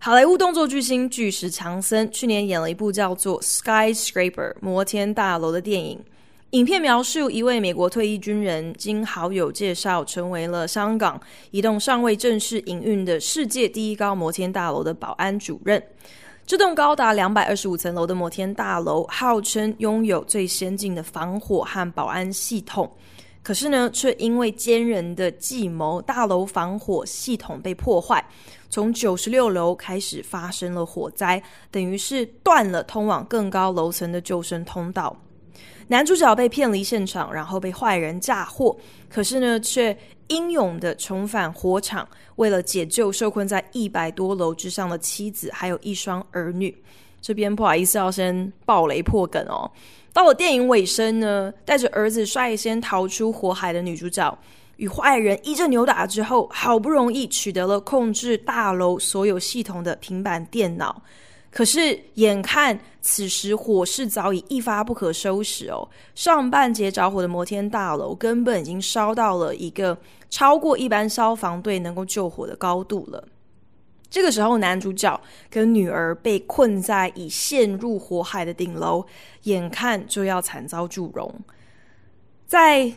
好莱坞动作巨星巨石强森去年演了一部叫做《Skyscraper》摩天大楼的电影。影片描述一位美国退役军人，经好友介绍，成为了香港一栋尚未正式营运的世界第一高摩天大楼的保安主任。这栋高达两百二十五层楼的摩天大楼，号称拥有最先进的防火和保安系统。可是呢，却因为奸人的计谋，大楼防火系统被破坏，从九十六楼开始发生了火灾，等于是断了通往更高楼层的救生通道。男主角被骗离现场，然后被坏人嫁祸，可是呢，却英勇地重返火场，为了解救受困在一百多楼之上的妻子，还有一双儿女。这边不好意思，要先爆雷破梗哦。到了电影尾声呢，带着儿子率先逃出火海的女主角，与坏人一阵扭打之后，好不容易取得了控制大楼所有系统的平板电脑。可是眼看此时火势早已一发不可收拾哦，上半截着火的摩天大楼根本已经烧到了一个超过一般消防队能够救火的高度了。这个时候，男主角跟女儿被困在已陷入火海的顶楼，眼看就要惨遭祝融。在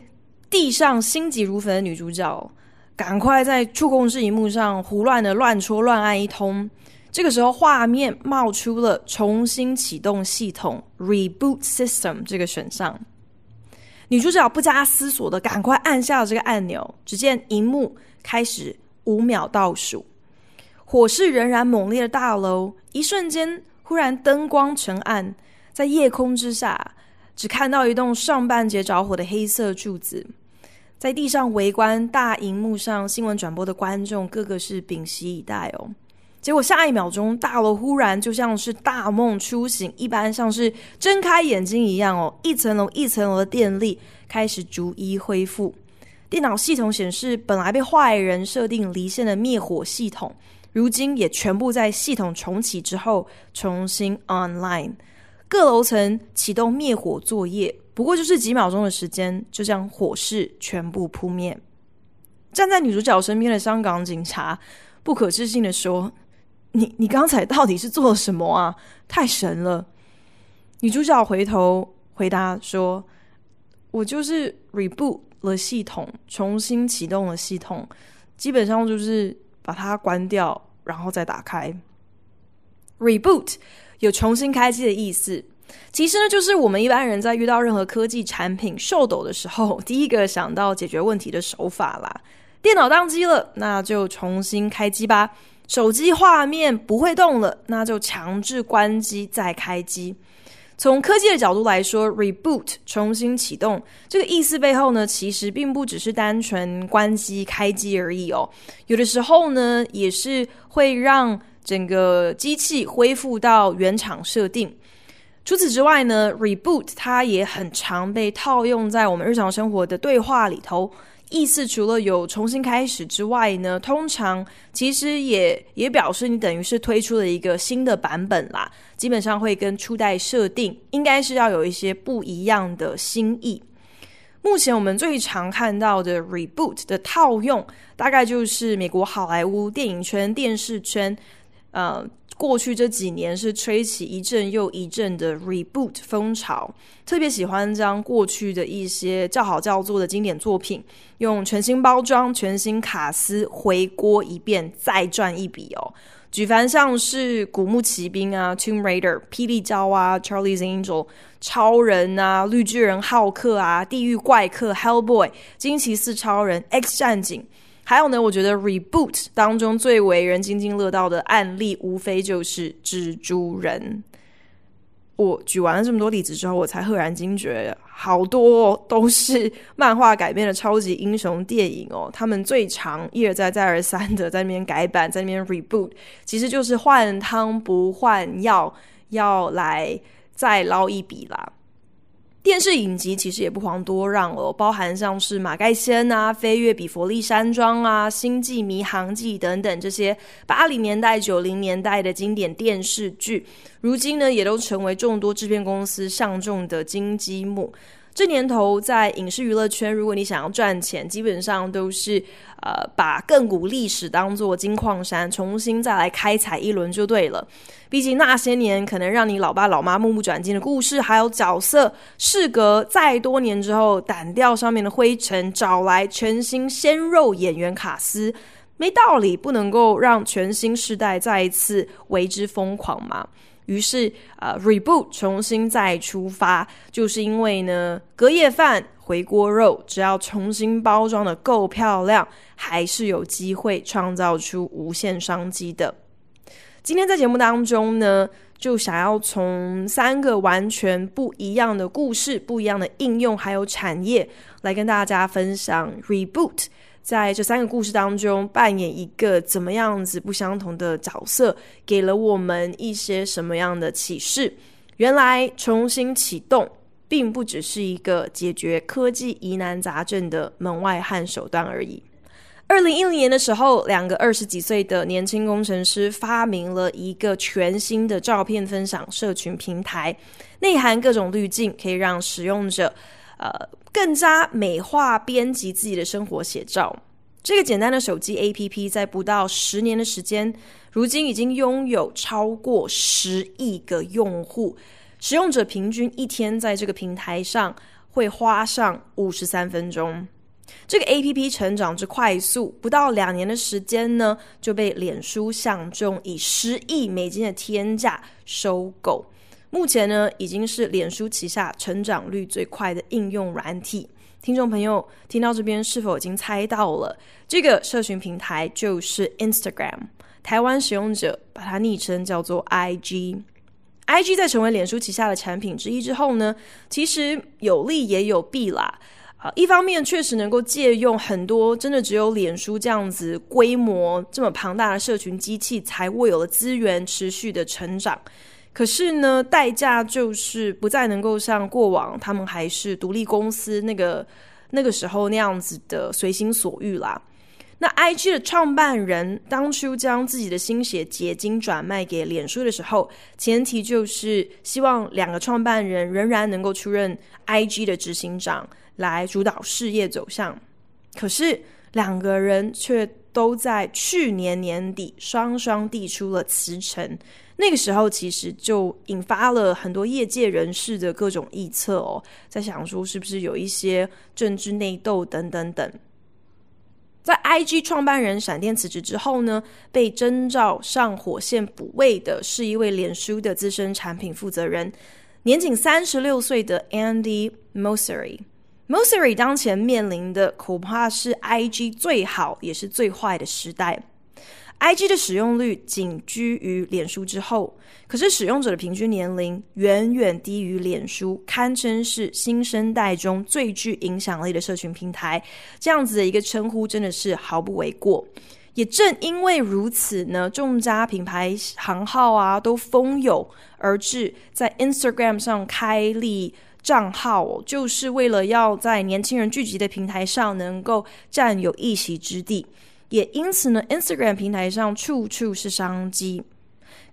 地上心急如焚的女主角，赶快在触控式荧幕上胡乱的乱戳乱按一通。这个时候，画面冒出了重新启动系统 （Reboot System） 这个选项。女主角不加思索的赶快按下了这个按钮，只见荧幕开始五秒倒数。火势仍然猛烈的大楼，一瞬间忽然灯光沉暗，在夜空之下，只看到一栋上半截着火的黑色柱子。在地上围观大荧幕上新闻转播的观众，个个是屏息以待哦。结果下一秒钟，大楼忽然就像是大梦初醒一般，像是睁开眼睛一样哦，一层楼一层楼的电力开始逐一恢复。电脑系统显示，本来被坏人设定离线的灭火系统。如今也全部在系统重启之后重新 online，各楼层启动灭火作业，不过就是几秒钟的时间，就将火势全部扑灭。站在女主角身边的香港警察不可置信地说：“你你刚才到底是做了什么啊？太神了！”女主角回头回答说：“我就是 reboot 了系统，重新启动了系统，基本上就是。”把它关掉，然后再打开。Reboot 有重新开机的意思，其实呢，就是我们一般人在遇到任何科技产品秀逗的时候，第一个想到解决问题的手法啦。电脑宕机了，那就重新开机吧。手机画面不会动了，那就强制关机再开机。从科技的角度来说，reboot 重新启动这个意思背后呢，其实并不只是单纯关机开机而已哦。有的时候呢，也是会让整个机器恢复到原厂设定。除此之外呢，reboot 它也很常被套用在我们日常生活的对话里头。意思除了有重新开始之外呢，通常其实也也表示你等于是推出了一个新的版本啦。基本上会跟初代设定应该是要有一些不一样的新意。目前我们最常看到的 reboot 的套用，大概就是美国好莱坞电影圈、电视圈，呃。过去这几年是吹起一阵又一阵的 reboot 风潮，特别喜欢将过去的一些叫好叫座的经典作品，用全新包装、全新卡司回锅一遍，再赚一笔哦。举凡像是古墓奇兵啊、Tomb Raider、霹雳娇啊、Charlie's Angel、超人啊、绿巨人浩克啊、地狱怪客 Hellboy、惊奇四超人、X 战警。还有呢，我觉得 reboot 当中最为人津津乐道的案例，无非就是蜘蛛人。我举完了这么多例子之后，我才赫然惊觉，好多都是漫画改编的超级英雄电影哦。他们最常一而再、再而三的在那边改版，在那边 reboot，其实就是换汤不换药，要来再捞一笔啦。电视影集其实也不遑多让哦，包含像是《马盖先》啊、《飞跃比佛利山庄》啊、《星际迷航记》等等这些八零年代、九零年代的经典电视剧，如今呢也都成为众多制片公司上众的金鸡母。这年头，在影视娱乐圈，如果你想要赚钱，基本上都是呃把亘古历史当作金矿山，重新再来开采一轮就对了。毕竟那些年可能让你老爸老妈目不转睛的故事，还有角色，事隔再多年之后，掸掉上面的灰尘，找来全新鲜肉演员卡司，没道理不能够让全新世代再一次为之疯狂嘛。于是，呃，reboot 重新再出发，就是因为呢，隔夜饭、回锅肉，只要重新包装得够漂亮，还是有机会创造出无限商机的。今天在节目当中呢，就想要从三个完全不一样的故事、不一样的应用，还有产业，来跟大家分享 reboot。在这三个故事当中，扮演一个怎么样子不相同的角色，给了我们一些什么样的启示？原来重新启动，并不只是一个解决科技疑难杂症的门外汉手段而已。二零一零年的时候，两个二十几岁的年轻工程师发明了一个全新的照片分享社群平台，内含各种滤镜，可以让使用者，呃。更加美化编辑自己的生活写照。这个简单的手机 APP 在不到十年的时间，如今已经拥有超过十亿个用户。使用者平均一天在这个平台上会花上五十三分钟。这个 APP 成长之快速，不到两年的时间呢，就被脸书相中，以十亿美金的天价收购。目前呢，已经是脸书旗下成长率最快的应用软体。听众朋友听到这边，是否已经猜到了？这个社群平台就是 Instagram，台湾使用者把它昵称叫做 IG。IG 在成为脸书旗下的产品之一之后呢，其实有利也有弊啦。啊，一方面确实能够借用很多真的只有脸书这样子规模这么庞大的社群机器才握有的资源，持续的成长。可是呢，代价就是不再能够像过往他们还是独立公司那个那个时候那样子的随心所欲啦。那 IG 的创办人当初将自己的心血结晶转卖给脸书的时候，前提就是希望两个创办人仍然能够出任 IG 的执行长，来主导事业走向。可是两个人却都在去年年底双双递出了辞呈。那个时候，其实就引发了很多业界人士的各种臆测哦，在想说是不是有一些政治内斗等等等。在 IG 创办人闪电辞职之后呢，被征召上火线补位的是一位脸书的资深产品负责人，年仅三十六岁的 Andy Mosery。Mosseri 当前面临的恐怕是 IG 最好也是最坏的时代。IG 的使用率仅居于脸书之后，可是使用者的平均年龄远远低于脸书，堪称是新生代中最具影响力的社群平台。这样子的一个称呼真的是毫不为过。也正因为如此呢，众家品牌行号啊都蜂拥而至，在 Instagram 上开立账号，就是为了要在年轻人聚集的平台上能够占有一席之地。也因此呢，Instagram 平台上处处是商机。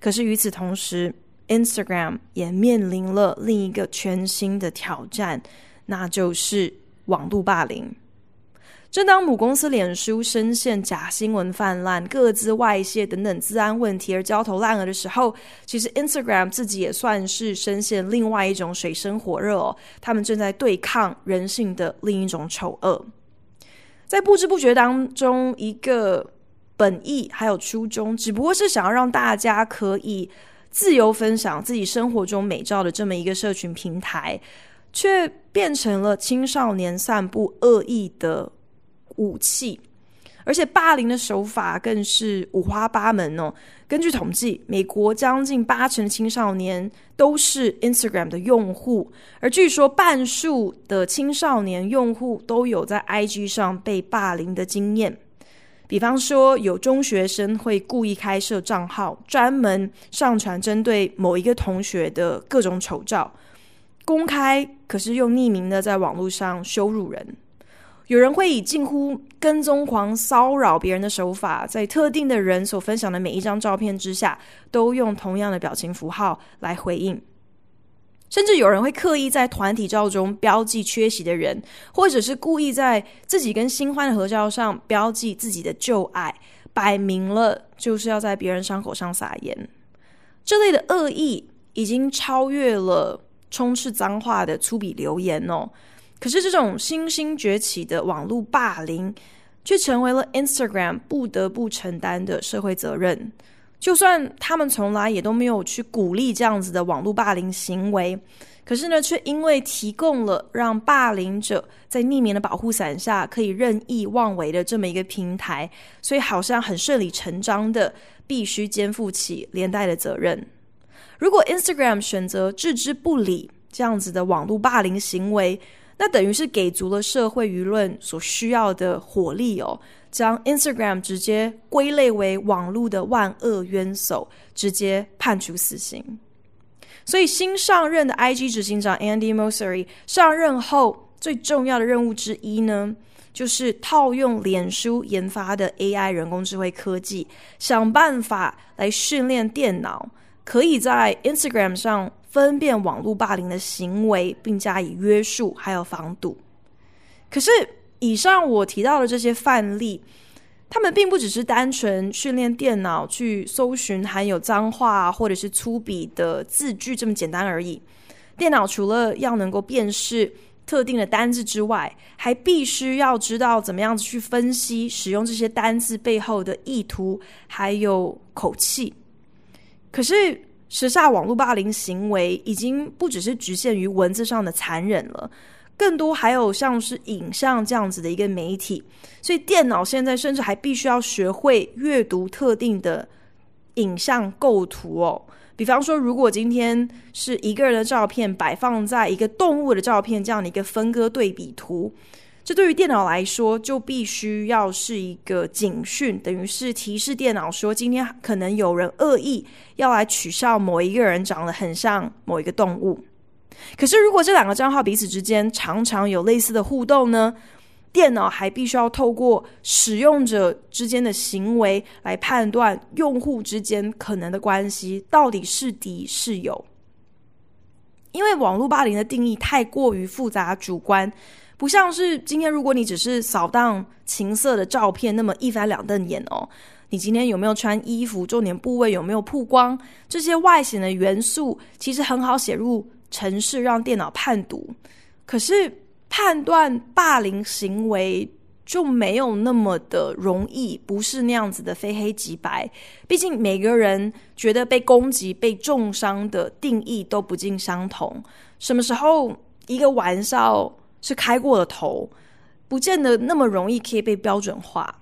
可是与此同时，Instagram 也面临了另一个全新的挑战，那就是网路霸凌。正当母公司脸书深陷假新闻泛滥、个资外泄等等治安问题而焦头烂额的时候，其实 Instagram 自己也算是深陷另外一种水深火热哦。他们正在对抗人性的另一种丑恶。在不知不觉当中，一个本意还有初衷，只不过是想要让大家可以自由分享自己生活中美照的这么一个社群平台，却变成了青少年散布恶意的武器。而且霸凌的手法更是五花八门哦。根据统计，美国将近八成的青少年都是 Instagram 的用户，而据说半数的青少年用户都有在 IG 上被霸凌的经验。比方说，有中学生会故意开设账号，专门上传针对某一个同学的各种丑照，公开，可是用匿名的在网络上羞辱人。有人会以近乎跟踪狂骚扰别人的手法，在特定的人所分享的每一张照片之下，都用同样的表情符号来回应。甚至有人会刻意在团体照中标记缺席的人，或者是故意在自己跟新欢的合照上标记自己的旧爱，摆明了就是要在别人伤口上撒盐。这类的恶意已经超越了充斥脏话的粗鄙留言哦。可是，这种新兴崛起的网络霸凌，却成为了 Instagram 不得不承担的社会责任。就算他们从来也都没有去鼓励这样子的网络霸凌行为，可是呢，却因为提供了让霸凌者在匿名的保护伞下可以任意妄为的这么一个平台，所以好像很顺理成章的必须肩负起连带的责任。如果 Instagram 选择置之不理这样子的网络霸凌行为，那等于是给足了社会舆论所需要的火力哦，将 Instagram 直接归类为网络的万恶冤首，直接判处死刑。所以新上任的 IG 执行长 Andy Mosery 上任后最重要的任务之一呢，就是套用脸书研发的 AI 人工智慧科技，想办法来训练电脑，可以在 Instagram 上。分辨网络霸凌的行为，并加以约束，还有防堵。可是，以上我提到的这些范例，他们并不只是单纯训练电脑去搜寻含有脏话或者是粗鄙的字句这么简单而已。电脑除了要能够辨识特定的单字之外，还必须要知道怎么样子去分析使用这些单字背后的意图，还有口气。可是，时下网络霸凌行为已经不只是局限于文字上的残忍了，更多还有像是影像这样子的一个媒体，所以电脑现在甚至还必须要学会阅读特定的影像构图哦。比方说，如果今天是一个人的照片摆放在一个动物的照片这样的一个分割对比图。这对于电脑来说，就必须要是一个警讯，等于是提示电脑说，今天可能有人恶意要来取笑某一个人长得很像某一个动物。可是，如果这两个账号彼此之间常常有类似的互动呢？电脑还必须要透过使用者之间的行为来判断用户之间可能的关系到底是敌是友。因为网络霸凌的定义太过于复杂主观。不像是今天，如果你只是扫荡情色的照片，那么一翻两瞪眼哦。你今天有没有穿衣服？重点部位有没有曝光？这些外显的元素其实很好写入程式，让电脑判读。可是判断霸凌行为就没有那么的容易，不是那样子的非黑即白。毕竟每个人觉得被攻击、被重伤的定义都不尽相同。什么时候一个玩笑是开过了头，不见得那么容易可以被标准化。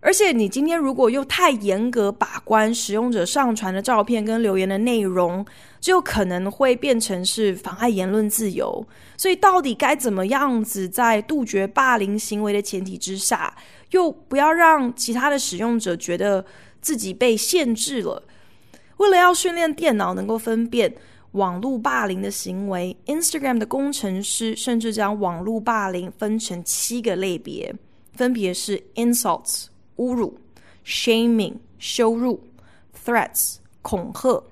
而且，你今天如果又太严格把关使用者上传的照片跟留言的内容，就可能会变成是妨碍言论自由。所以，到底该怎么样子在杜绝霸凌行为的前提之下，又不要让其他的使用者觉得自己被限制了？为了要训练电脑能够分辨。网络霸凌的行为，Instagram 的工程师甚至将网络霸凌分成七个类别，分别是 insults 侮辱、shaming 羞辱、threats 恐吓、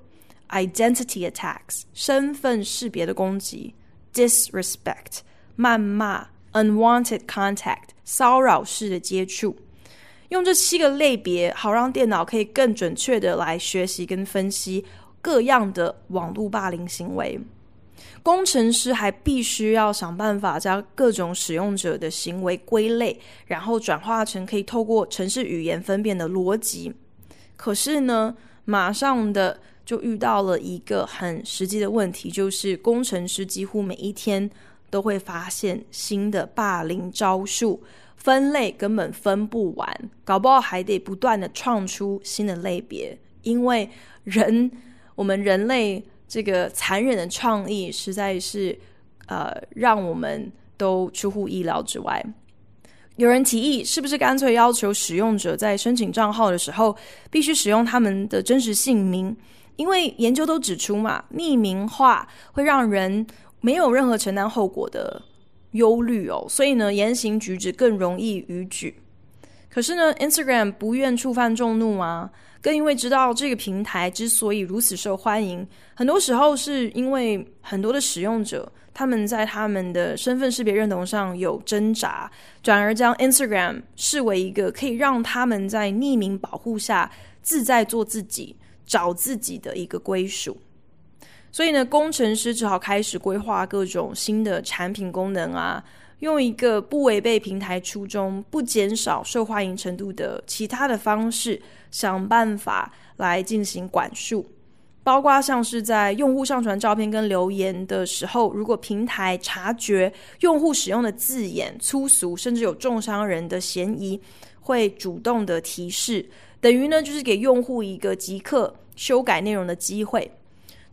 identity attacks 身份识别的攻击、disrespect 谩骂、unwanted contact 骚扰式的接触。用这七个类别，好让电脑可以更准确的来学习跟分析。各样的网络霸凌行为，工程师还必须要想办法将各种使用者的行为归类，然后转化成可以透过程式语言分辨的逻辑。可是呢，马上的就遇到了一个很实际的问题，就是工程师几乎每一天都会发现新的霸凌招数，分类根本分不完，搞不好还得不断的创出新的类别，因为人。我们人类这个残忍的创意，实在是呃，让我们都出乎意料之外。有人提议，是不是干脆要求使用者在申请账号的时候，必须使用他们的真实姓名？因为研究都指出嘛，匿名化会让人没有任何承担后果的忧虑哦，所以呢，言行举止更容易逾矩。可是呢，Instagram 不愿触犯众怒啊，更因为知道这个平台之所以如此受欢迎，很多时候是因为很多的使用者他们在他们的身份识别认同上有挣扎，转而将 Instagram 视为一个可以让他们在匿名保护下自在做自己、找自己的一个归属。所以呢，工程师只好开始规划各种新的产品功能啊。用一个不违背平台初衷、不减少受欢迎程度的其他的方式，想办法来进行管束，包括像是在用户上传照片跟留言的时候，如果平台察觉用户使用的字眼粗俗，甚至有中伤人的嫌疑，会主动的提示，等于呢就是给用户一个即刻修改内容的机会。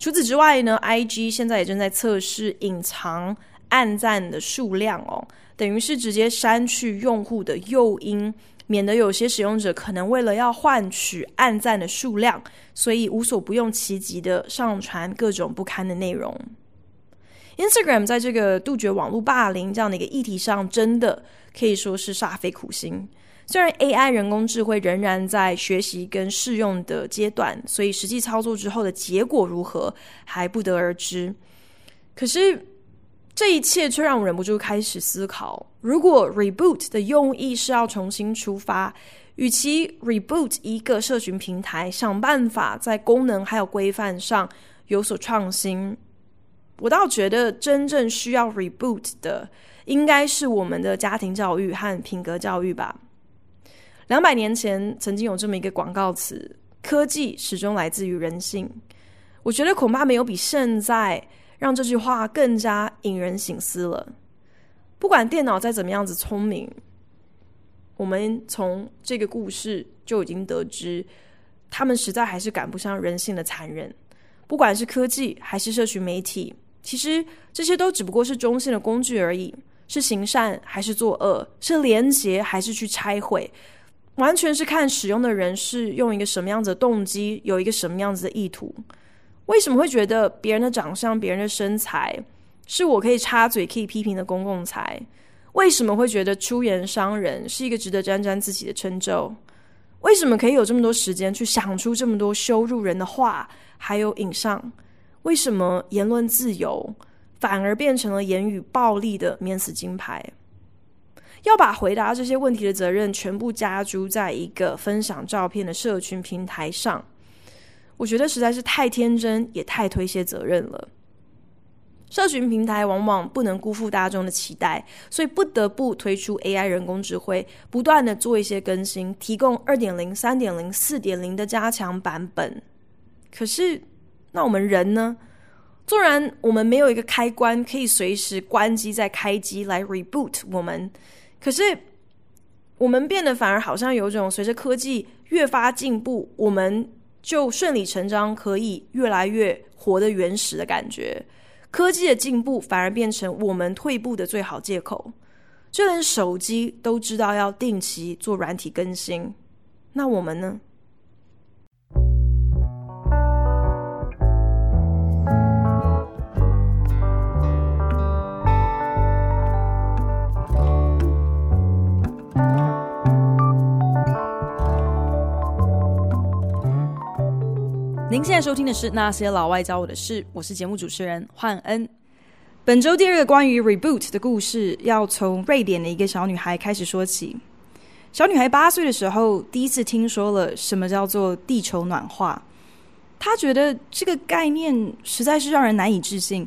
除此之外呢，IG 现在也正在测试隐藏。按赞的数量哦，等于是直接删去用户的诱因，免得有些使用者可能为了要换取按赞的数量，所以无所不用其极的上传各种不堪的内容。Instagram 在这个杜绝网络霸凌这样的一个议题上，真的可以说是煞费苦心。虽然 AI 人工智慧仍然在学习跟试用的阶段，所以实际操作之后的结果如何还不得而知。可是。这一切却让我忍不住开始思考：如果 reboot 的用意是要重新出发，与其 reboot 一个社群平台，想办法在功能还有规范上有所创新，我倒觉得真正需要 reboot 的，应该是我们的家庭教育和品格教育吧。两百年前曾经有这么一个广告词：“科技始终来自于人性。”我觉得恐怕没有比现在。让这句话更加引人省思了。不管电脑再怎么样子聪明，我们从这个故事就已经得知，他们实在还是赶不上人性的残忍。不管是科技还是社群媒体，其实这些都只不过是中性的工具而已。是行善还是作恶？是连结还是去拆毁？完全是看使用的人是用一个什么样子的动机，有一个什么样子的意图。为什么会觉得别人的长相、别人的身材是我可以插嘴、可以批评的公共财？为什么会觉得出言伤人是一个值得沾沾自喜的称咒？为什么可以有这么多时间去想出这么多羞辱人的话，还有影像？为什么言论自由反而变成了言语暴力的免死金牌？要把回答这些问题的责任全部加诸在一个分享照片的社群平台上？我觉得实在是太天真，也太推卸责任了。社群平台往往不能辜负大众的期待，所以不得不推出 AI 人工智慧，不断的做一些更新，提供二点零、三点零、四点零的加强版本。可是，那我们人呢？纵然我们没有一个开关可以随时关机再开机来 reboot 我们，可是我们变得反而好像有种随着科技越发进步，我们。就顺理成章可以越来越活得原始的感觉，科技的进步反而变成我们退步的最好借口。就连手机都知道要定期做软体更新，那我们呢？您现在收听的是《那些老外教我的事》，我是节目主持人焕恩。本周第二个关于 reboot 的故事，要从瑞典的一个小女孩开始说起。小女孩八岁的时候，第一次听说了什么叫做地球暖化。她觉得这个概念实在是让人难以置信，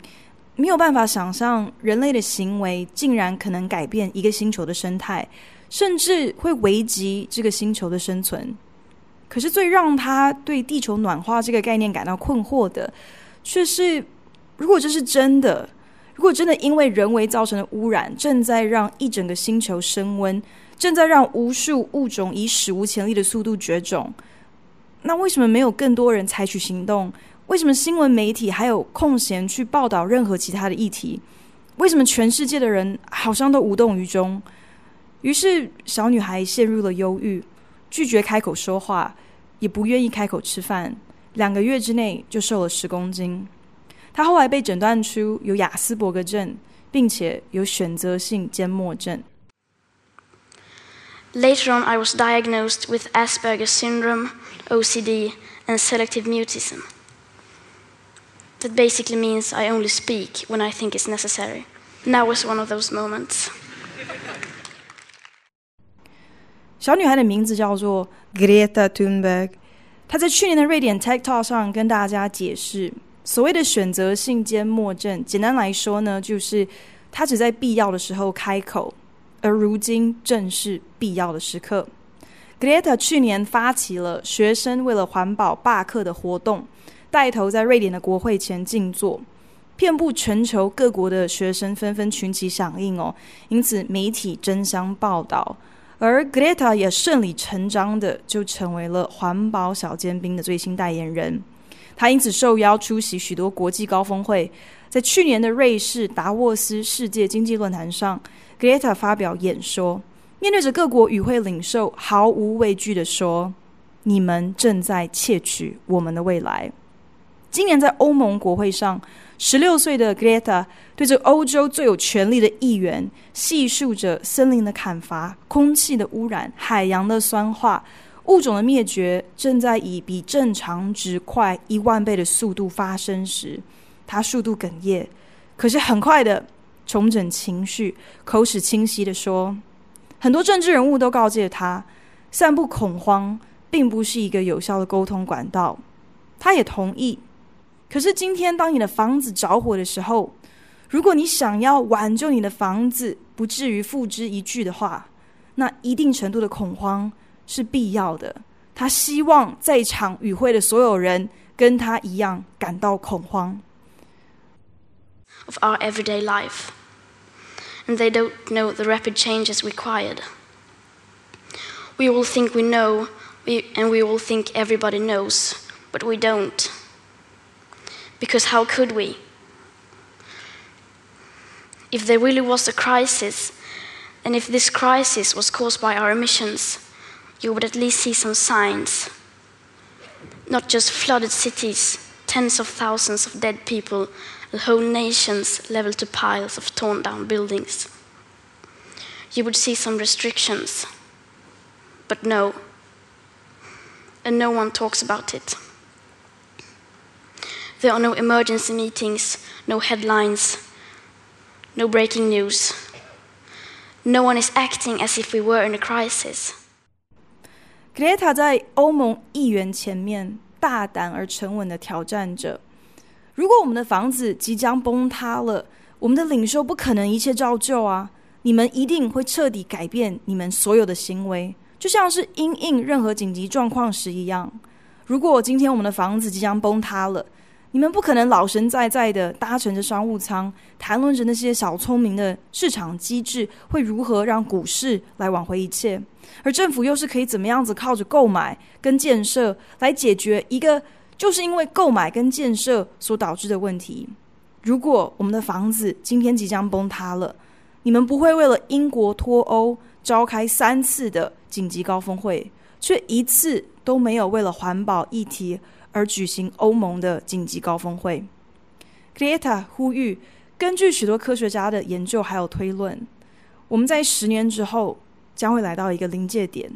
没有办法想象人类的行为竟然可能改变一个星球的生态，甚至会危及这个星球的生存。可是最让他对地球暖化这个概念感到困惑的，却是如果这是真的，如果真的因为人为造成的污染正在让一整个星球升温，正在让无数物种以史无前例的速度绝种，那为什么没有更多人采取行动？为什么新闻媒体还有空闲去报道任何其他的议题？为什么全世界的人好像都无动于衷？于是小女孩陷入了忧郁，拒绝开口说话，也不愿意开口吃饭。两个月之内就瘦了十公斤。他后来被诊断出有亚斯伯格症，并且有选择性缄默症。Later on, I was diagnosed with Asperger's syndrome, OCD, and selective mutism. That basically means I only speak when I think it's necessary. Now was one of those moments. 小女孩的名字叫做 Greta Thunberg。她在去年的瑞典 TED Talk 上跟大家解释，所谓的选择性缄默症，简单来说呢，就是她只在必要的时候开口。而如今正是必要的时刻。Greta 去年发起了学生为了环保罢课的活动，带头在瑞典的国会前静坐，遍布全球各国的学生纷纷群起响应哦，因此媒体争相报道，而 Greta 也顺理成章的就成为了环保小尖兵的最新代言人。他因此受邀出席许多国际高峰会，在去年的瑞士达沃斯世界经济论坛上。Greta 发表演说，面对着各国与会领袖，毫无畏惧的说：“你们正在窃取我们的未来。”今年在欧盟国会上，十六岁的 Greta 对着欧洲最有权力的议员，细数着森林的砍伐、空气的污染、海洋的酸化、物种的灭绝正在以比正常值快一万倍的速度发生时，他速度哽咽，可是很快的。重整情绪，口齿清晰地说：“很多政治人物都告诫他，散布恐慌并不是一个有效的沟通管道。”他也同意。可是今天，当你的房子着火的时候，如果你想要挽救你的房子不至于付之一炬的话，那一定程度的恐慌是必要的。他希望在场与会的所有人跟他一样感到恐慌。Of our everyday life, and they don't know the rapid changes required. We all think we know, we, and we all think everybody knows, but we don't. Because how could we? If there really was a crisis, and if this crisis was caused by our emissions, you would at least see some signs. Not just flooded cities, tens of thousands of dead people, the whole nations leveled to piles of torn down buildings. You would see some restrictions, but no, and no one talks about it. There are no emergency meetings, no headlines, no breaking news. No one is acting as if we were in a crisis. Greta 在欧盟议员前面大胆而沉稳地挑战着。如果我们的房子即将崩塌了，我们的领袖不可能一切照旧啊！你们一定会彻底改变你们所有的行为，就像是因应任何紧急状况时一样。如果今天我们的房子即将崩塌了， 你们不可能老神在在的搭乘着商务舱，谈论着那些小聪明的市场机制会如何让股市来挽回一切，而政府又是可以怎么样子靠着购买跟建设来解决一个。就是因为购买跟建设所导致的问题。如果我们的房子今天即将崩塌了，你们不会为了英国脱欧召开三次的紧急高峰会，却一次都没有为了环保议题而举行欧盟的紧急高峰会。Greta 呼吁，根据许多科学家的研究还有推论，我们在十年之后将会来到一个临界点。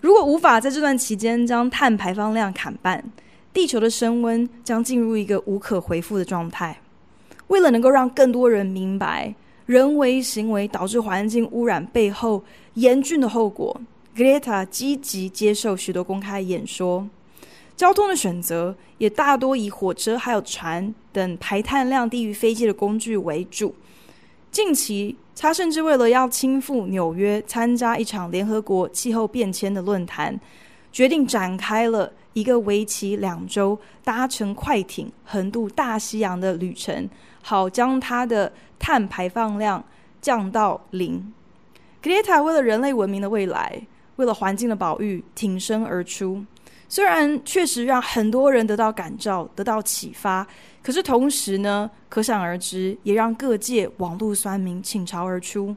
如果无法在这段期间将碳排放量砍半，地球的升温将进入一个无可回复的状态。为了能够让更多人明白人为行为导致环境污染背后严峻的后果，Greta 积极接受许多公开演说。交通的选择也大多以火车还有船等排碳量低于飞机的工具为主。近期，他甚至为了要亲赴纽约参加一场联合国气候变迁的论坛，决定展开了。一个为期两周、搭乘快艇横渡大西洋的旅程，好将它的碳排放量降到零。Greta 为了人类文明的未来，为了环境的保育，挺身而出。虽然确实让很多人得到感召、得到启发，可是同时呢，可想而知，也让各界网络酸民倾巢而出。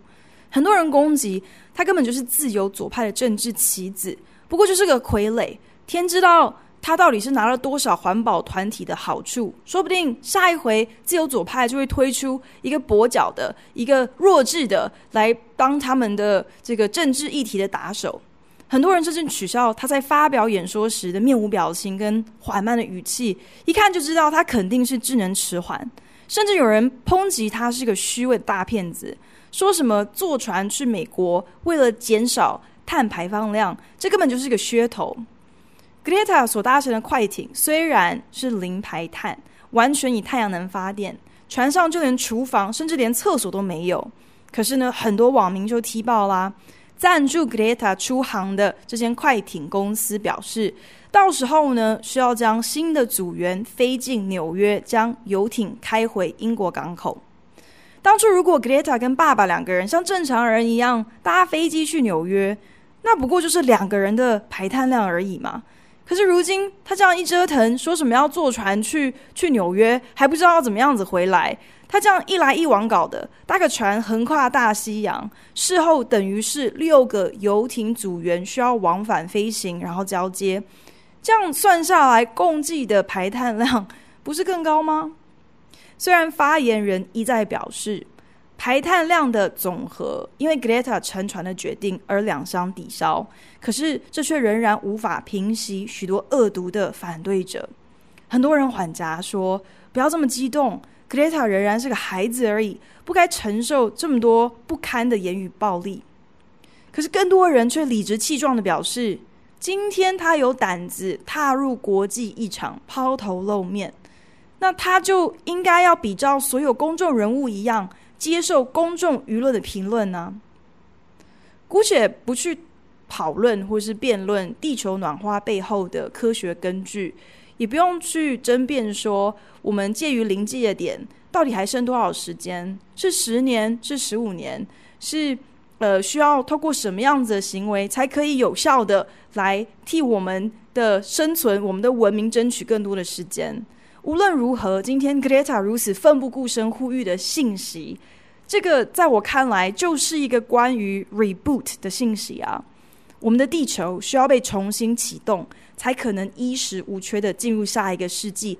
很多人攻击他根本就是自由左派的政治棋子，不过就是个傀儡。天知道他到底是拿了多少环保团体的好处，说不定下一回自由左派就会推出一个跛脚的、一个弱智的来当他们的这个政治议题的打手。很多人甚至取笑他在发表演说时的面无表情跟缓慢的语气，一看就知道他肯定是智能迟缓。甚至有人抨击他是个虚伪的大骗子，说什么坐船去美国为了减少碳排放量，这根本就是个噱头。Greta 所搭乘的快艇虽然是零排碳，完全以太阳能发电，船上就连厨房甚至连厕所都没有，可是呢，很多网民就踢爆啦。赞助 Greta 出航的这间快艇公司表示，到时候呢，需要将新的组员飞进纽约，将游艇开回英国港口。当初如果 Greta 跟爸爸两个人像正常人一样搭飞机去纽约，那不过就是两个人的排碳量而已嘛。可是如今他这样一折腾，说什么要坐船去去纽约，还不知道要怎么样子回来。他这样一来一往搞的，搭个船横跨大西洋，事后等于是六个游艇组员需要往返飞行，然后交接，这样算下来，共计的排碳量不是更高吗？虽然发言人一再表示，排碳量的总和因为 Greta 乘船的决定而两相抵消，可是这却仍然无法平息许多恶毒的反对者。很多人缓颊说：“不要这么激动。” Greta 仍然是个孩子而已，不该承受这么多不堪的言语暴力。可是更多人却理直气壮地表示，今天他有胆子踏入国际议场，抛头露面，那他就应该要比照所有公众人物一样，接受公众舆论的评论呢。姑且不去讨论或是辩论地球暖化背后的科学根据。也不用去争辩说，我们介于临界点，到底还剩多少时间？是十年？是十五年？是呃，需要透过什么样子的行为，才可以有效的来替我们的生存、我们的文明争取更多的时间？无论如何，今天 Greta 如此奋不顾身呼吁的信息，这个在我看来就是一个关于 reboot 的信息啊！我们的地球需要被重新启动。才可能衣食无缺的进入下一个世纪，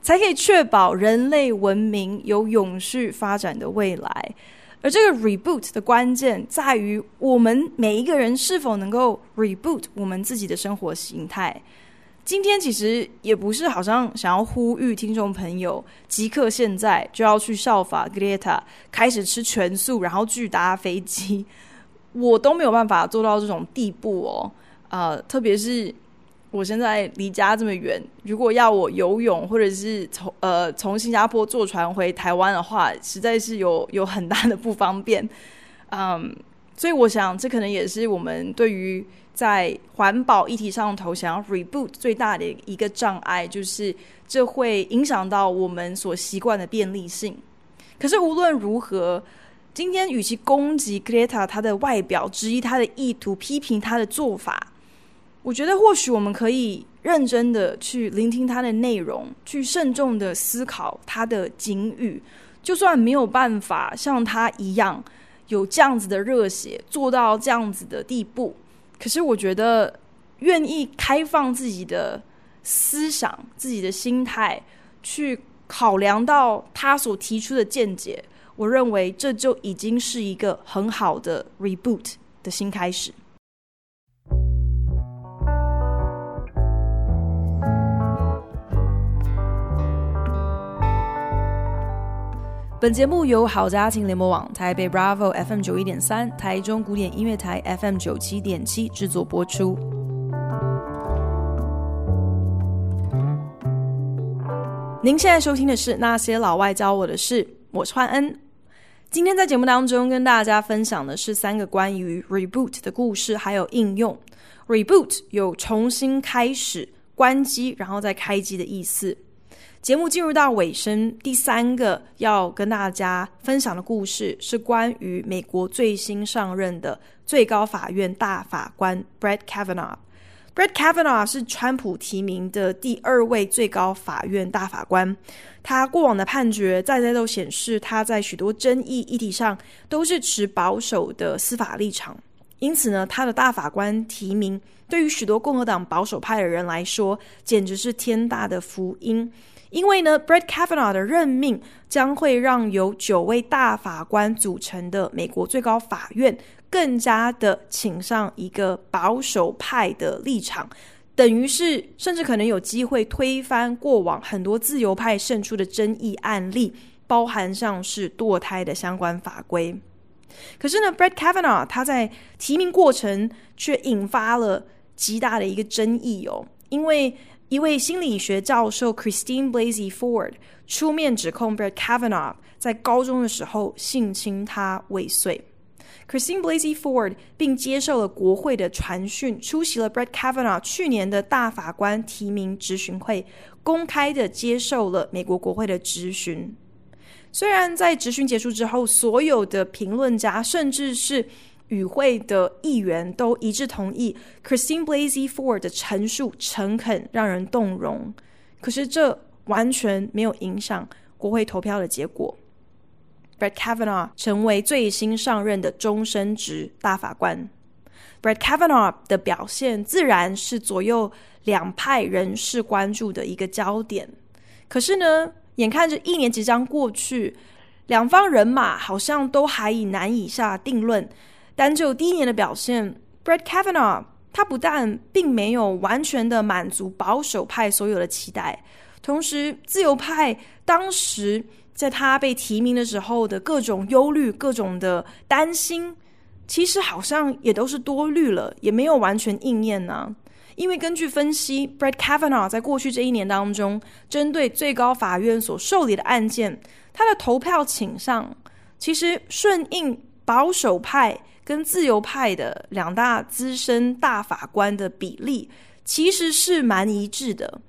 才可以确保人类文明有永续发展的未来。而这个 reboot 的关键在于我们每一个人是否能够 reboot 我们自己的生活形态。今天其实也不是好像想要呼吁听众朋友即刻现在就要去效法 Greta 开始吃全素，然后拒搭飞机，我都没有办法做到这种地步哦。啊、特别是。我现在离家这么远，如果要我游泳，或者是从呃从新加坡坐船回台湾的话，实在是有有很大的不方便。嗯，所以我想这可能也是我们对于在环保议题上头想要 reboot 最大的一个障碍，就是这会影响到我们所习惯的便利性。可是无论如何，今天与其攻击 Greta 她的外表，质疑她的意图，批评她的做法。我觉得或许我们可以认真的去聆听他的内容，去慎重的思考他的警语。就算没有办法像他一样有这样子的热血，做到这样子的地步，可是我觉得愿意开放自己的思想、自己的心态，去考量到他所提出的见解，我认为这就已经是一个很好的 reboot 的新开始。本节目由好家庭联播网、台北 Bravo FM 九一点三、台中古典音乐台 FM 九七点七制作播出。您现在收听的是《那些老外教我的事》，我是焕恩。今天在节目当中跟大家分享的是三个关于 reboot 的故事，还有应用。reboot 有重新开始、关机，然后再开机的意思。节目进入到尾声，第三个要跟大家分享的故事是关于美国最新上任的最高法院大法官 Brett Kavanaugh。Brett Kavanaugh 是川普提名的第二位最高法院大法官，他过往的判决再再都显示他在许多争议议题上都是持保守的司法立场。因此呢，他的大法官提名对于许多共和党保守派的人来说，简直是天大的福音。因为呢，Brett Kavanaugh 的任命将会让由九位大法官组成的美国最高法院更加的倾向一个保守派的立场，等于是甚至可能有机会推翻过往很多自由派胜出的争议案例，包含像是堕胎的相关法规。可是呢，Brett Kavanaugh 他在提名过程却引发了极大的一个争议哦，因为。一位心理学教授 Christine Blasey Ford 出面指控 Brett Kavanaugh 在高中的时候性侵他未遂。Christine Blasey Ford 并接受了国会的传讯，出席了 Brett Kavanaugh 去年的大法官提名质询会，公开的接受了美国国会的质询。虽然在质询结束之后，所有的评论家甚至是与会的议员都一致同意，Christine Blasey Ford 的陈述诚恳，让人动容。可是这完全没有影响国会投票的结果。Brett Kavanaugh 成为最新上任的终身职大法官。Brett Kavanaugh 的表现自然是左右两派人士关注的一个焦点。可是呢，眼看着一年即将过去，两方人马好像都还以难以下定论。单就第一年的表现，Brett Kavanaugh 他不但并没有完全的满足保守派所有的期待，同时自由派当时在他被提名的时候的各种忧虑、各种的担心，其实好像也都是多虑了，也没有完全应验呢、因为根据分析，Brett Kavanaugh 在过去这一年当中，针对最高法院所受理的案件，他的投票倾向其实顺应保守派。跟自由派的两大资深大法官的比例其实是蛮一致的，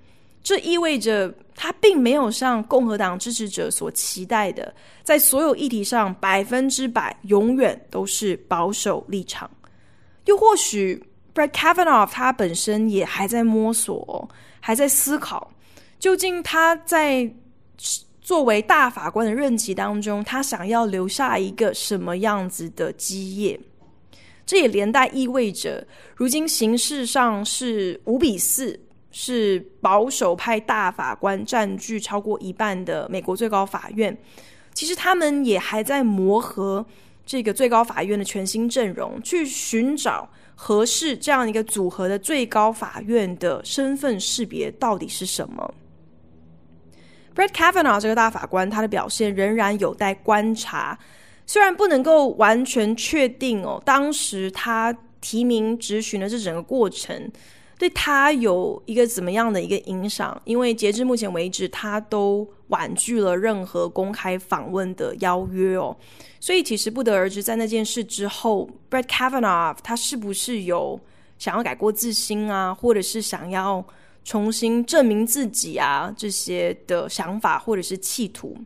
这意味着他并没有像共和党支持者所期待的，在所有议题上百分之百永远都是保守立场。又或许 Brett Kavanaugh 他本身也还在摸索，还在思考，究竟他在。作为大法官的任期当中，他想要留下一个什么样子的基业？这也连带意味着，如今形势上是五比四，是保守派大法官占据超过一半的美国最高法院。其实他们也还在磨合这个最高法院的全新阵容，去寻找合适这样一个组合的最高法院的身份识别到底是什么。Brett Kavanaugh 这个大法官，他的表现仍然有待观察。虽然不能够完全确定哦，当时他提名质询的这整个过程对他有一个怎么样的一个影响，因为截至目前为止，他都婉拒了任何公开访问的邀约哦。所以其实不得而知，在那件事之后，Brett Kavanaugh 他是不是有想要改过自新啊，或者是想要。重新证明自己啊，这些的想法或者是企图。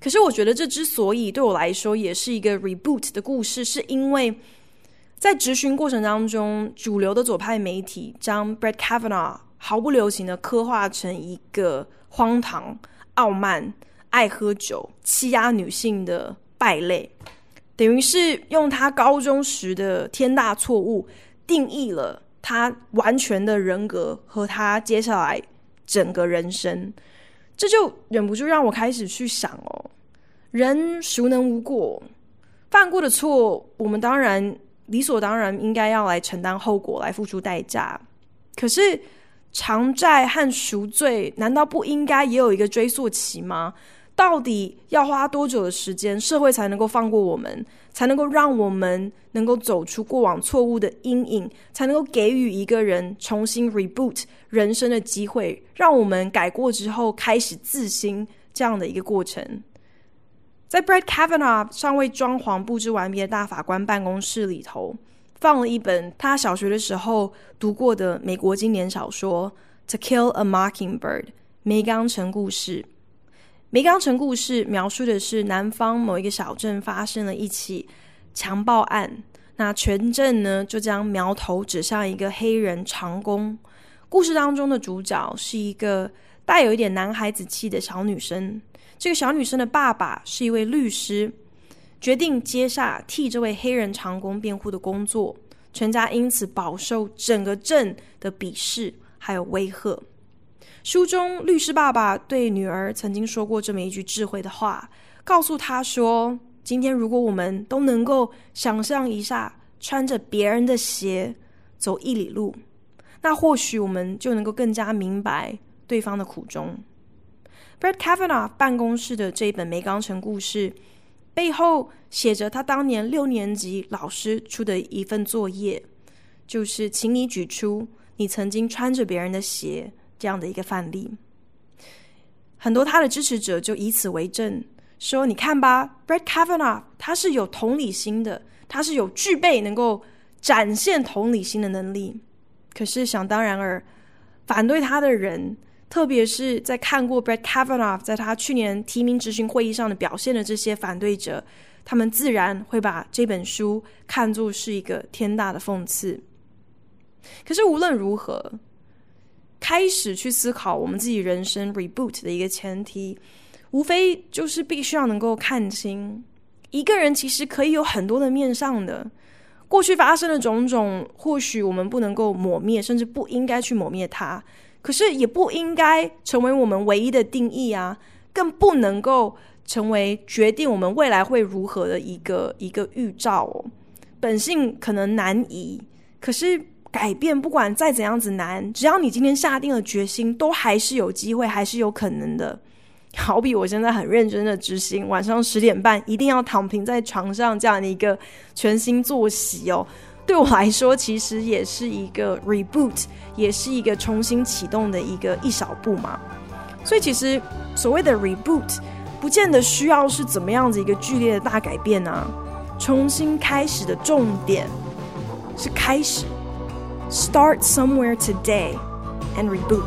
可是我觉得这之所以对我来说也是一个 reboot 的故事，是因为在质询过程当中，主流的左派媒体将 Brett Kavanaugh 毫不留情的刻画成一个荒唐、傲慢、爱喝酒、欺压女性的败类，等于是用他高中时的天大错误定义了。他完全的人格和他接下来整个人生，这就忍不住让我开始去想哦，人孰能无过？犯过的错，我们当然理所当然应该要来承担后果，来付出代价。可是偿债和赎罪，难道不应该也有一个追溯期吗？到底要花多久的时间，社会才能够放过我们，才能够让我们能够走出过往错误的阴影，才能够给予一个人重新 reboot 人生的机会，让我们改过之后开始自新这样的一个过程。在 Brett Kavanaugh 尚未装潢布置完毕的大法官办公室里头，放了一本他小学的时候读过的美国经典小说《To Kill a Mockingbird》梅冈城故事。梅冈城故事描述的是南方某一个小镇发生了一起强暴案，那全镇呢就将苗头指向一个黑人长工。故事当中的主角是一个带有一点男孩子气的小女生。这个小女生的爸爸是一位律师，决定接下替这位黑人长工辩护的工作，全家因此饱受整个镇的鄙视还有威吓。书中律师爸爸对女儿曾经说过这么一句智慧的话，告诉她说：“今天如果我们都能够想象一下，穿着别人的鞋走一里路，那或许我们就能够更加明白对方的苦衷。” Brett Kavanaugh 办公室的这一本《梅冈城故事》背后写着他当年六年级老师出的一份作业，就是请你举出你曾经穿着别人的鞋这样的一个范例。很多他的支持者就以此为证，说：“你看吧，Brett Kavanaugh 他是有同理心的，他是有具备能够展现同理心的能力。”可是想当然尔，反对他的人。特别是在看过 Brett Kavanaugh 在他去年提名执行会议上的表现的这些反对者，他们自然会把这本书看作是一个天大的讽刺。可是无论如何，开始去思考我们自己人生 reboot 的一个前提，无非就是必须要能够看清一个人其实可以有很多的面向的。过去发生的种种，或许我们不能够抹灭，甚至不应该去抹灭它。可是也不应该成为我们唯一的定义啊，更不能够成为决定我们未来会如何的一个一个预兆哦。本性可能难移，可是改变不管再怎样子难，只要你今天下定了决心，都还是有机会，还是有可能的。好比我现在很认真的执行，晚上十点半一定要躺平在床上这样的一个全新作息哦。对我来说，其实也是一个 reboot，也是一个重新启动的一个一小步嘛。所以，其实所谓的 reboot，不见得需要是怎么样子一个剧烈的大改变啊。重新开始的重点是开始，start somewhere today and reboot。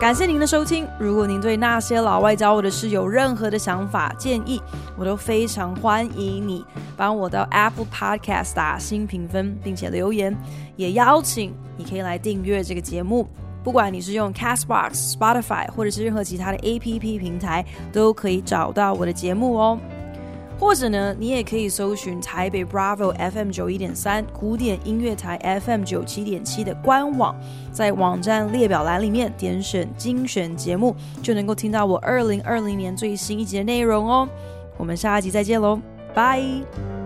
感谢您的收听。如果您对那些老外教我的事有任何的想法建议，我都非常欢迎你帮我到 Apple Podcast 打新评分，并且留言。也邀请你可以来订阅这个节目，不管你是用 Castbox、Spotify 或者是任何其他的 APP 平台，都可以找到我的节目哦。或者呢，你也可以搜寻台北 Bravo FM 九一点三古典音乐台 FM 九七点七的官网，在网站列表栏里面点选精选节目，就能够听到我二零二零年最新一集的内容哦。我们下一集再见喽，拜。